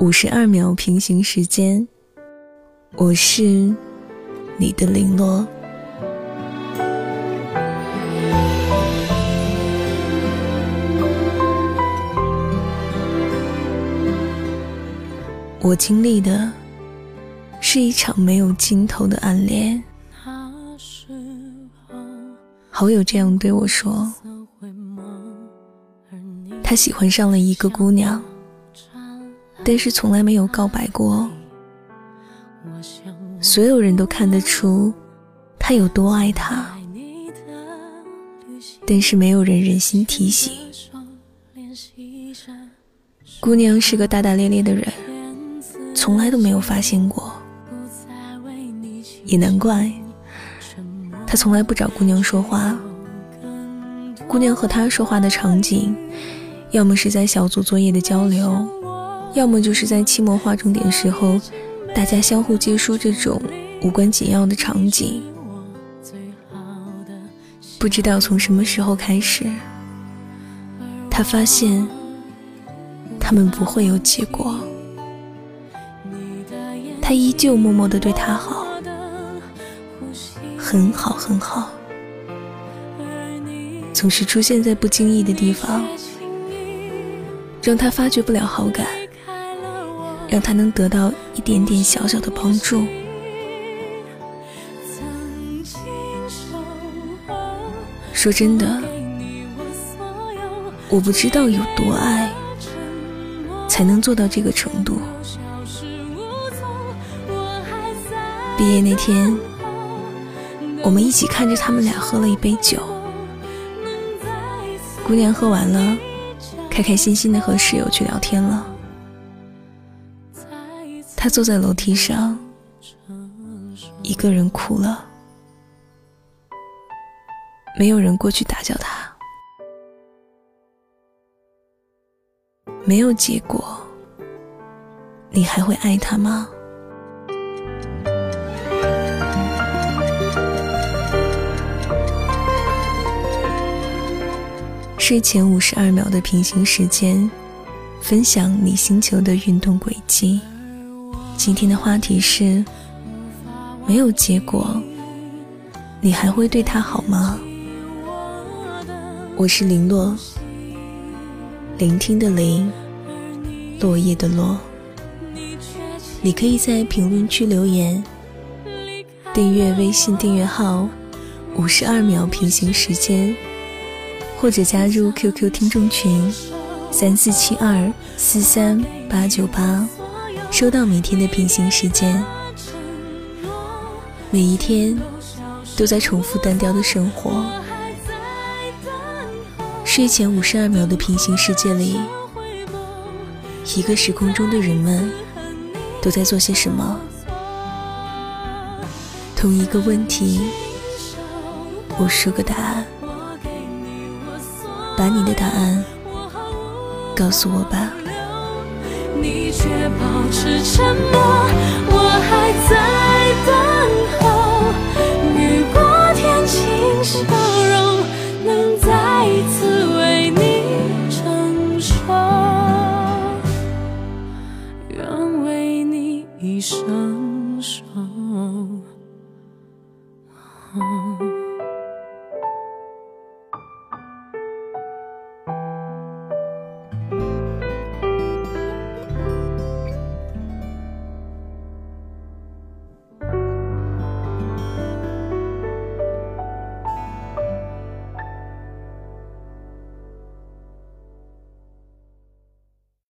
五十二秒平行时间，我是你的零落。我经历的是一场没有尽头的暗恋。好友这样对我说：“他喜欢上了一个姑娘。”但是从来没有告白过，所有人都看得出他有多爱她，但是没有人忍心提醒。姑娘是个大大咧咧的人，从来都没有发现过，也难怪，他从来不找姑娘说话。姑娘和他说话的场景，要么是在小组作业的交流。要么就是在期末划重点时候，大家相互接说这种无关紧要的场景。不知道从什么时候开始，他发现他们不会有结果。他依旧默默的对他好，很好很好，总是出现在不经意的地方，让他发觉不了好感。让他能得到一点点小小的帮助。说真的，我不知道有多爱，才能做到这个程度。毕业那天，我们一起看着他们俩喝了一杯酒，姑娘喝完了，开开心心的和室友去聊天了。他坐在楼梯上，一个人哭了，没有人过去打搅他。没有结果，你还会爱他吗？睡前五十二秒的平行时间，分享你星球的运动轨迹。今天的话题是：没有结果，你还会对他好吗？我是林落，聆听的林，落叶的落。你可以在评论区留言，订阅微信订阅号“五十二秒平行时间”，或者加入 QQ 听众群：三四七二四三八九八。收到每天的平行时间，每一天都在重复单调的生活。睡前五十二秒的平行世界里，一个时空中的人们都在做些什么？同一个问题，无数个答案，把你的答案告诉我吧。你却保持沉默我还在等候。雨过天晴笑容能再一次为你承受愿为你一生守候